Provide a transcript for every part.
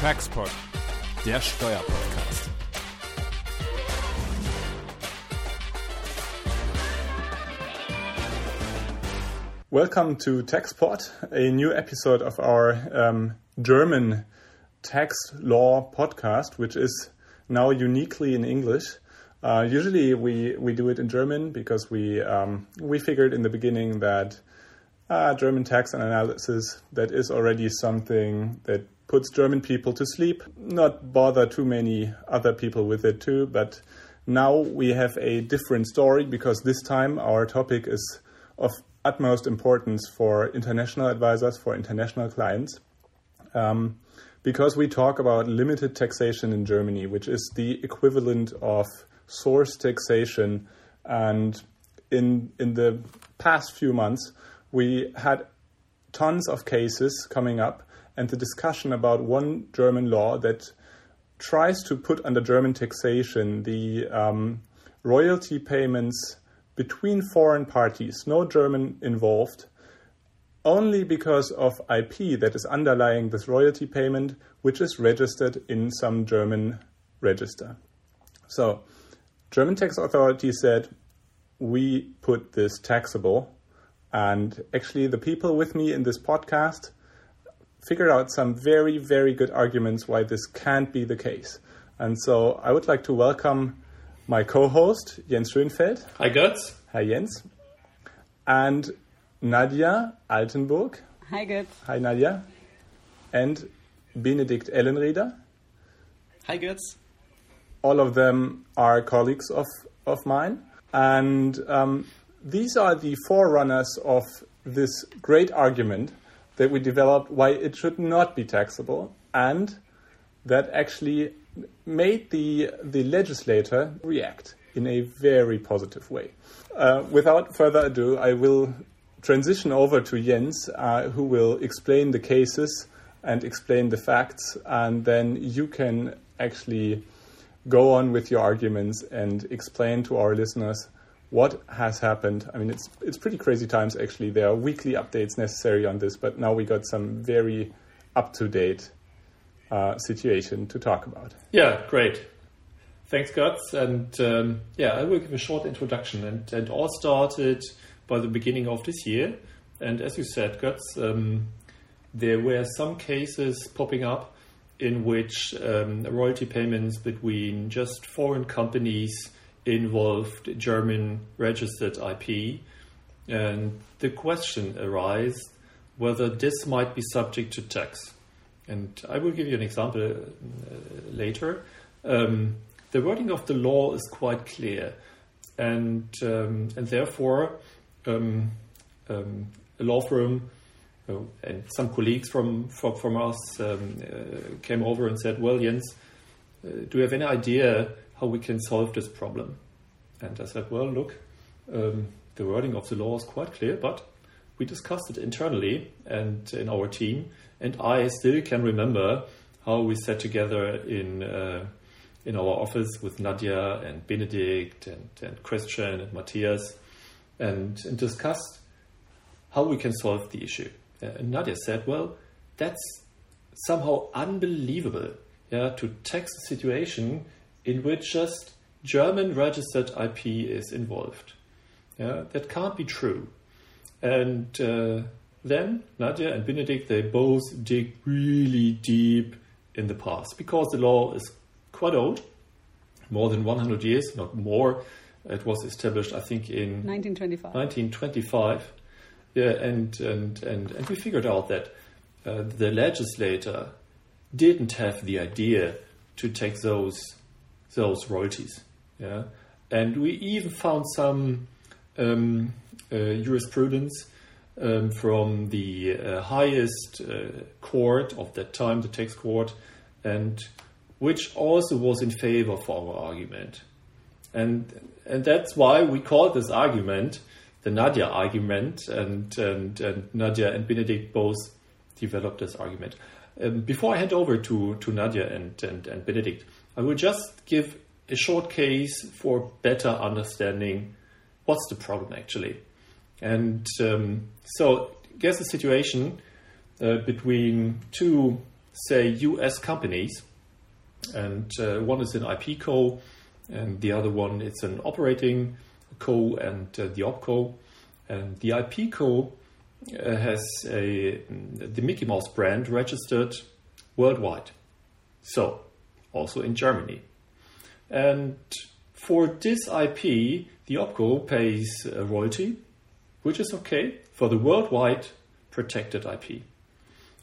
Taxpod, der Steuerpodcast. Welcome to TaxPod, a new episode of our um, German tax law podcast, which is now uniquely in English. Uh, usually, we, we do it in German because we um, we figured in the beginning that uh, German tax and analysis that is already something that puts German people to sleep. Not bother too many other people with it too, but now we have a different story because this time our topic is of utmost importance for international advisors, for international clients. Um, because we talk about limited taxation in Germany, which is the equivalent of source taxation. And in, in the past few months, we had tons of cases coming up and the discussion about one German law that tries to put under German taxation the um, royalty payments between foreign parties, no German involved, only because of IP that is underlying this royalty payment, which is registered in some German register. So, German tax authority said, we put this taxable. And actually, the people with me in this podcast figured out some very, very good arguments why this can't be the case. And so I would like to welcome my co host, Jens Schönfeld. Hi, Götz. Hi, Jens. And Nadia Altenburg. Hi, Götz. Hi, Nadia. And Benedikt Ellenrieder. Hi, Götz. All of them are colleagues of, of mine. And um, these are the forerunners of this great argument that we developed why it should not be taxable and that actually made the, the legislator react in a very positive way. Uh, without further ado, I will transition over to Jens, uh, who will explain the cases and explain the facts, and then you can actually go on with your arguments and explain to our listeners what has happened. I mean, it's it's pretty crazy times actually. There are weekly updates necessary on this, but now we got some very up to date uh, situation to talk about. Yeah, great. Thanks, Götz. And um, yeah, I will give a short introduction. And, and all started by the beginning of this year. And as you said, Götz, um, there were some cases popping up in which um, royalty payments between just foreign companies involved German registered IP. And the question arises whether this might be subject to tax. And I will give you an example uh, later. Um, the wording of the law is quite clear, and um, and therefore um, um a law firm uh, and some colleagues from from, from us um, uh, came over and said, "Well, Jens, uh, do you have any idea how we can solve this problem?" And I said, "Well, look, um, the wording of the law is quite clear, but." We discussed it internally and in our team, and I still can remember how we sat together in uh, in our office with Nadia and Benedikt and, and Christian and Matthias and, and discussed how we can solve the issue. And Nadia said, well, that's somehow unbelievable yeah, to tax a situation in which just German registered IP is involved. Yeah, that can't be true. And uh, then Nadia and Benedikt, they both dig really deep in the past because the law is quite old, more than 100 years, not more. It was established, I think, in 1925. 1925. Yeah, and, and, and, and we figured out that uh, the legislator didn't have the idea to take those those royalties. Yeah, and we even found some um, uh, jurisprudence um, from the uh, highest uh, court of that time, the tax court, and which also was in favor for our argument. And, and that's why we call this argument the Nadia argument, and, and, and Nadia and Benedikt both developed this argument. Um, before I hand over to, to Nadia and, and, and Benedikt, I will just give a short case for better understanding what's the problem actually. And um, so, guess the situation uh, between two say, US companies, and uh, one is an IP co, and the other one is an operating co and uh, the opco. And the IP co uh, has a, the Mickey Mouse brand registered worldwide, so also in Germany. And for this IP, the opco pays a royalty, which is okay for the worldwide protected IP.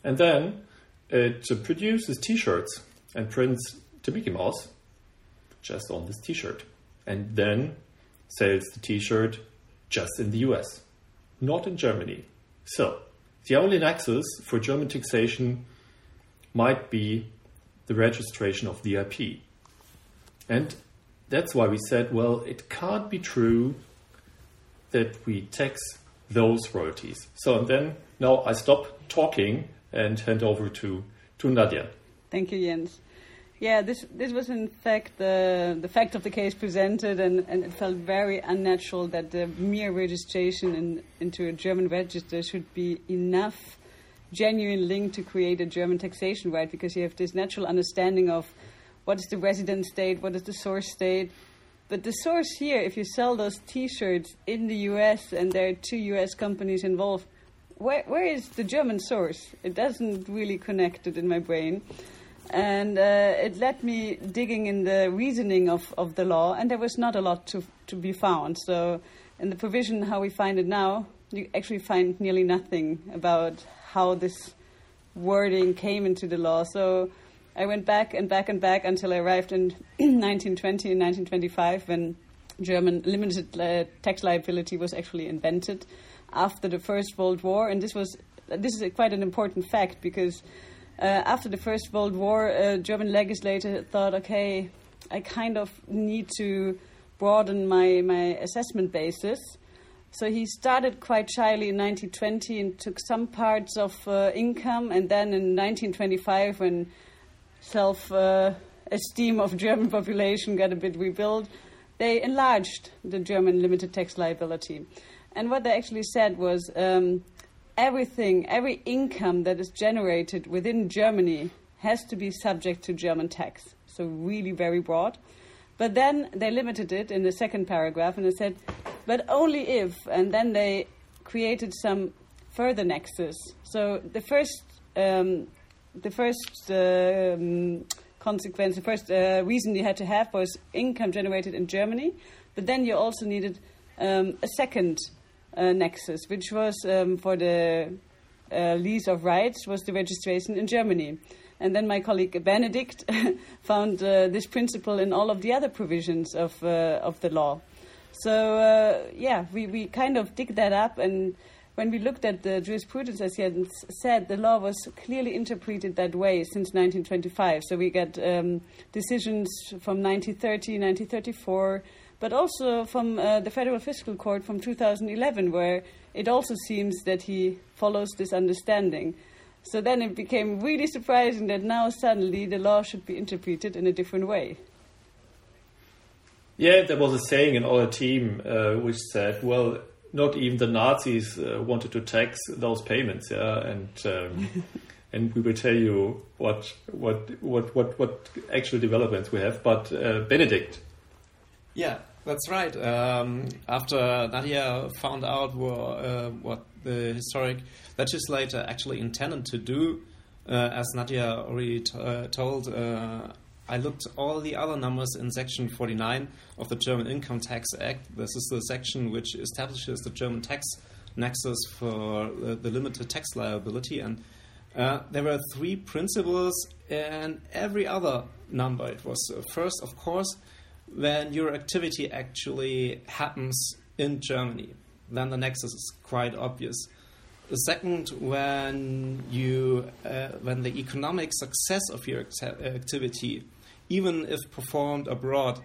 And then it produces t shirts and prints the Mickey Mouse just on this t shirt. And then sells the t shirt just in the US, not in Germany. So, the only nexus for German taxation might be the registration of the IP. And that's why we said, well, it can't be true that we tax those royalties. So, and then now I stop talking and hand over to, to Nadia. Thank you, Jens. Yeah, this this was in fact the the fact of the case presented, and, and it felt very unnatural that the mere registration in, into a German register should be enough genuine link to create a German taxation right, because you have this natural understanding of what is the resident state, what is the source state. But the source here, if you sell those T-shirts in the U.S. and there are two U.S. companies involved, where where is the German source? It doesn't really connect it in my brain. And uh, it led me digging in the reasoning of, of the law, and there was not a lot to, to be found. So, in the provision, how we find it now, you actually find nearly nothing about how this wording came into the law. So, I went back and back and back until I arrived in 1920 and 1925 when German limited uh, tax liability was actually invented after the First World War. And this was this is a, quite an important fact because uh, after the First World War, a German legislator thought, okay, I kind of need to broaden my, my assessment basis. So he started quite shyly in 1920 and took some parts of uh, income, and then in 1925, when self uh, esteem of German population got a bit rebuilt, they enlarged the German limited tax liability. And what they actually said was um, everything, every income that is generated within Germany has to be subject to German tax. So, really very broad. But then they limited it in the second paragraph and they said, but only if, and then they created some further nexus. So, the first, um, the first um, consequence, the first uh, reason you had to have was income generated in Germany, but then you also needed um, a second uh, nexus, which was um, for the uh, lease of rights, was the registration in Germany. And then my colleague Benedikt found uh, this principle in all of the other provisions of, uh, of the law. So, uh, yeah, we, we kind of dig that up. And when we looked at the jurisprudence, as Jens said, the law was clearly interpreted that way since 1925. So we got um, decisions from 1930, 1934 but also from uh, the Federal Fiscal Court from 2011, where it also seems that he follows this understanding. So then it became really surprising that now suddenly the law should be interpreted in a different way. Yeah, there was a saying in our team uh, which said, well, not even the Nazis uh, wanted to tax those payments, yeah, and um, and we will tell you what what what what what actual developments we have. But uh, Benedikt, yeah, that's right. Um, after Nadia found out uh, what the historic legislator actually intended to do, uh, as Nadia already uh, told, uh, I looked all the other numbers in Section 49 of the German Income Tax Act. This is the section which establishes the German tax nexus for the limited tax liability. And uh, there were three principles and every other number. It was uh, first, of course, when your activity actually happens in Germany, then the nexus is quite obvious. The second, when you uh, when the economic success of your activity, even if performed abroad,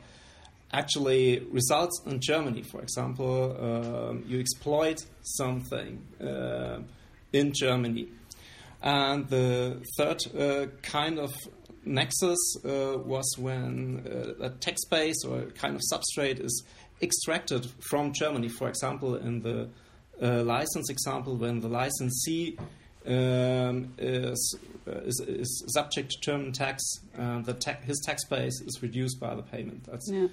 actually results in Germany. For example, um, you exploit something uh, in Germany. And the third uh, kind of nexus uh, was when uh, a tax base or a kind of substrate is extracted from Germany. For example, in the uh, license example, when the licensee um, is, uh, is, is subject to German tax, uh, the ta- his tax base is reduced by the payment. That's Yeah.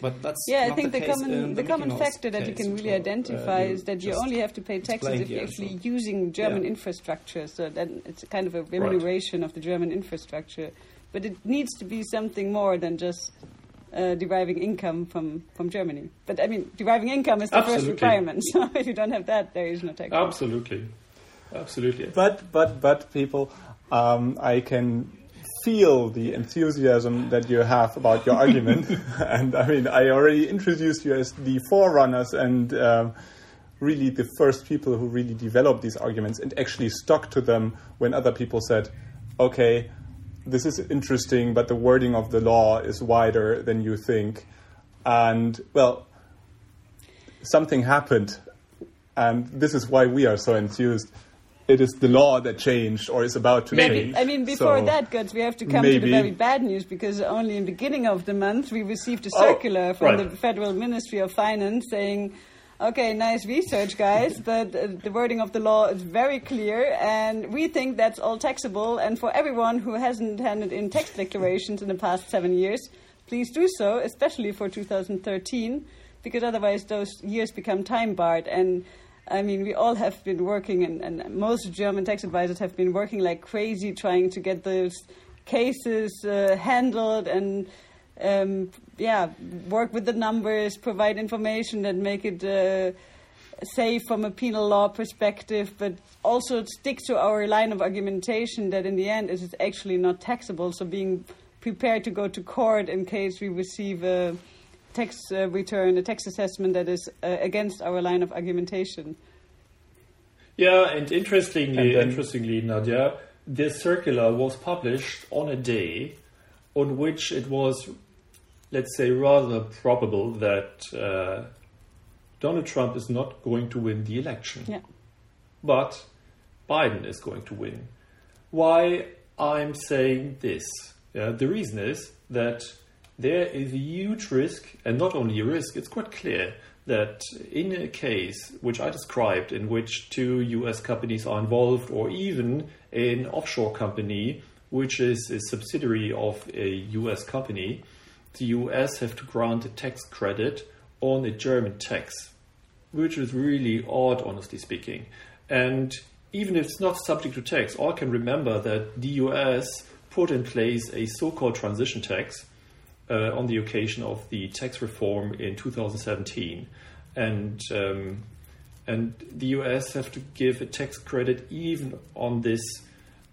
but that's Yeah, I think the, the, common the, the common factor that you can really uh, identify you is that you only have to pay taxes if you're actually using German Yeah. infrastructure. So then it's kind of a remuneration of the German infrastructure. But it needs to be something more than just uh, deriving income from, from Germany. But I mean, deriving income is the first requirement. So if you don't have that, there is no tax. Absolutely. Absolutely. But but but people, um, I can feel the enthusiasm that you have about your argument, and I mean I already introduced you as the forerunners and um, really the first people who really developed these arguments and actually stuck to them when other people said, okay. This is interesting, but the wording of the law is wider than you think. And, well, something happened and this is why we are so enthused. It is the law that changed or is about to Yeah, change. I mean, before So, that, Götz, we have to come to the very bad news because only in the beginning of the month we received a Oh, circular from right. the Federal Ministry of Finance saying, okay, nice research, guys, uh, the wording of the law is very clear and we think that's all taxable. And for everyone who hasn't handed in tax declarations in the past seven years, please do so, especially for 2013, because otherwise those years become time barred. And I mean, we all have been working, and, and most German tax advisors have been working like crazy trying to get those cases uh, handled and, um, yeah, work with the numbers, provide information that make it uh, safe from a penal law perspective, but also stick to our line of argumentation that in the end it is actually not taxable. So being prepared to go to court in case we receive a tax uh, return, a tax assessment that is uh, against our line of argumentation. Yeah, and interestingly, And then- interestingly, Nadia, this circular was published on a day on which it was, let's say, rather probable that uh, Donald Trump is not going to win the election. Yeah. but Biden is going to win. Why I'm saying this? Yeah, the reason is that there is a huge risk, and not only a risk, it's quite clear that in a case which I described, in which two US companies are involved, or even an offshore company which is a subsidiary of a US company, the US have to grant a tax credit on a German tax which is really odd, honestly speaking. And even if it's not subject to tax, all can remember that the US put in place a so called transition tax uh, on the occasion of the tax reform in 2017. And, um, and the US have to give a tax credit even on this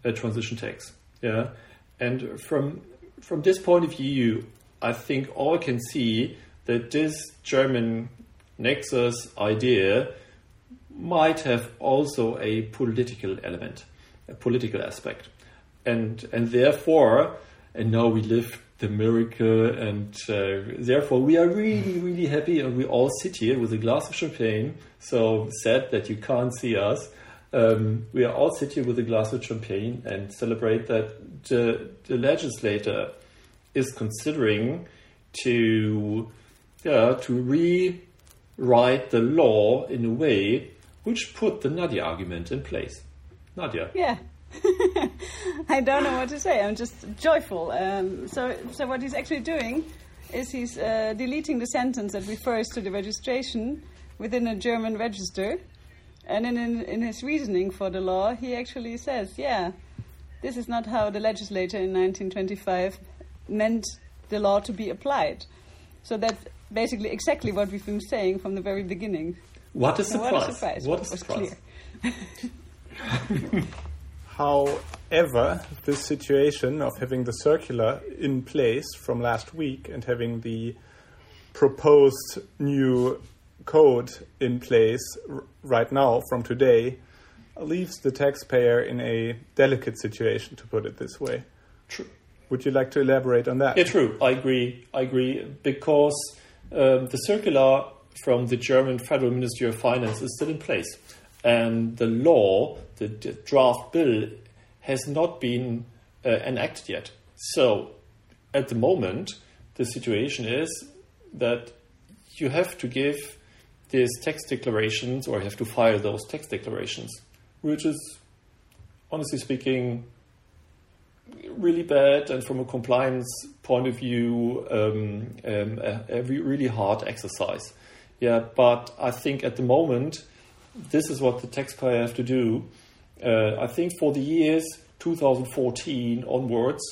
uh, transition tax. Yeah. And from, from this point of view, I think all can see that this German Nexus idea might have also a political element, a political aspect, and and therefore, and now we live the miracle, and uh, therefore we are really really happy, and we all sit here with a glass of champagne. So sad that you can't see us. Um, we are all sit here with a glass of champagne and celebrate that the, the legislator is considering to yeah to rewrite the law in a way which put the Nadia argument in place. Nadia. Yeah. I don't know what to say. I'm just joyful. Um, so, so what he's actually doing is he's uh, deleting the sentence that refers to the registration within a German register, and in, in in his reasoning for the law, he actually says, "Yeah, this is not how the legislator in 1925 meant the law to be applied." So that's basically exactly what we've been saying from the very beginning. What a surprise. what a surprise! What a It was surprise. clear. However, this situation of having the circular in place from last week and having the proposed new code in place r- right now from today leaves the taxpayer in a delicate situation, to put it this way. True. Would you like to elaborate on that? Yeah, true. I agree. I agree because um, the circular from the German Federal Ministry of Finance is still in place, and the law, the, draft bill, has not been uh, enacted yet. So, at the moment, the situation is that you have to give these tax declarations, or you have to file those tax declarations, which is honestly speaking, really bad, and from a compliance point of view, um, um, a, a really hard exercise. Yeah, but I think at the moment, this is what the taxpayer have to do. Uh, I think for the years 2014 onwards,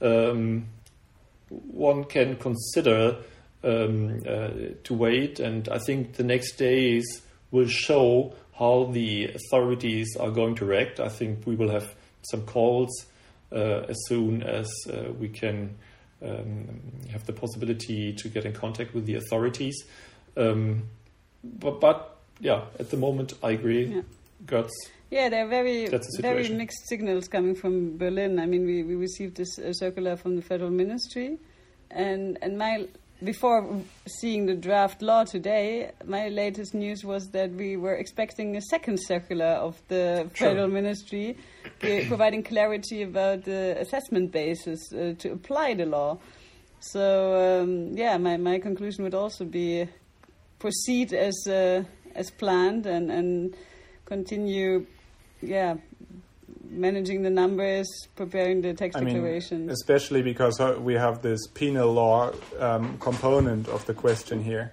um, one can consider um, uh, to wait, and I think the next days will show how the authorities are going to react. I think we will have some calls as soon as uh, we can um, have the possibility to get in contact with the authorities. Um, but, but, yeah, at the moment, I agree. Yeah. Götz. Yeah, there are very very mixed signals coming from Berlin. I mean, we, we received this uh, circular from the federal ministry, and and my before seeing the draft law today, my latest news was that we were expecting a second circular of the Sure. federal ministry, uh, providing clarity about the assessment basis uh, to apply the law. So um, yeah, my, my conclusion would also be proceed as uh, as planned and and continue, yeah, managing the numbers, preparing the tax I mean, especially because uh, we have this penal law um, component of the question here.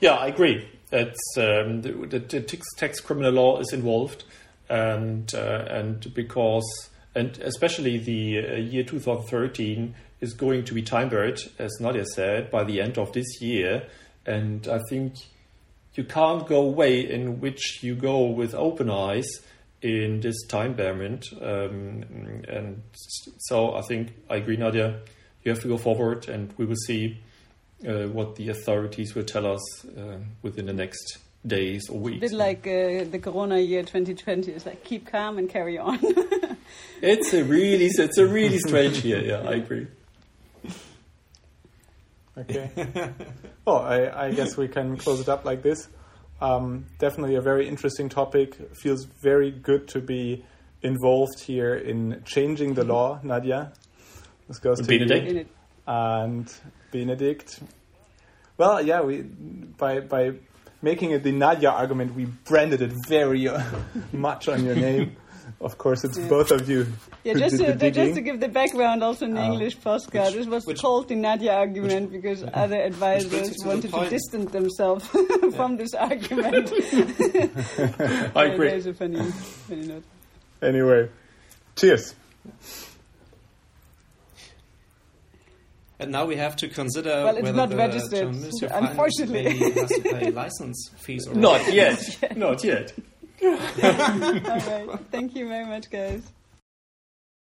Yeah, I agree. It's um, the, the, the tax, tax criminal law is involved, and uh, and because and especially the uh, year 2013 is going to be time barred, as Nadia said, by the end of this year, and I think you can't go way in which you go with open eyes in this time barment, um, and so I think I agree, Nadia. You have to go forward, and we will see uh, what the authorities will tell us uh, within the next days or weeks a weeks. bit like uh, the Corona year 2020. It's like keep calm and carry on. it's a really, it's a really strange year. Yeah, I agree. Okay. well, I, I guess we can close it up like this. Um, definitely a very interesting topic. Feels very good to be involved here in changing the law, Nadia. This goes to Benedikt? you. And Benedikt. Well, yeah, we by by making it the Nadia argument, we branded it very uh, much on your name. Of course, it's Yeah. both of you. Yeah, just to, the just to give the background also in the Oh. English postcard, Which- this was which- called the Nadia argument because other advisors to wanted to distance themselves from this argument. I Yeah, agree. There's a funny, funny note. Anyway, cheers. And now we have to consider Well, it's whether not the registered, German Ministry of Finance unfortunately. maybe has to pay license fees or Not yet. Not yet. All right. Thank you very much, guys.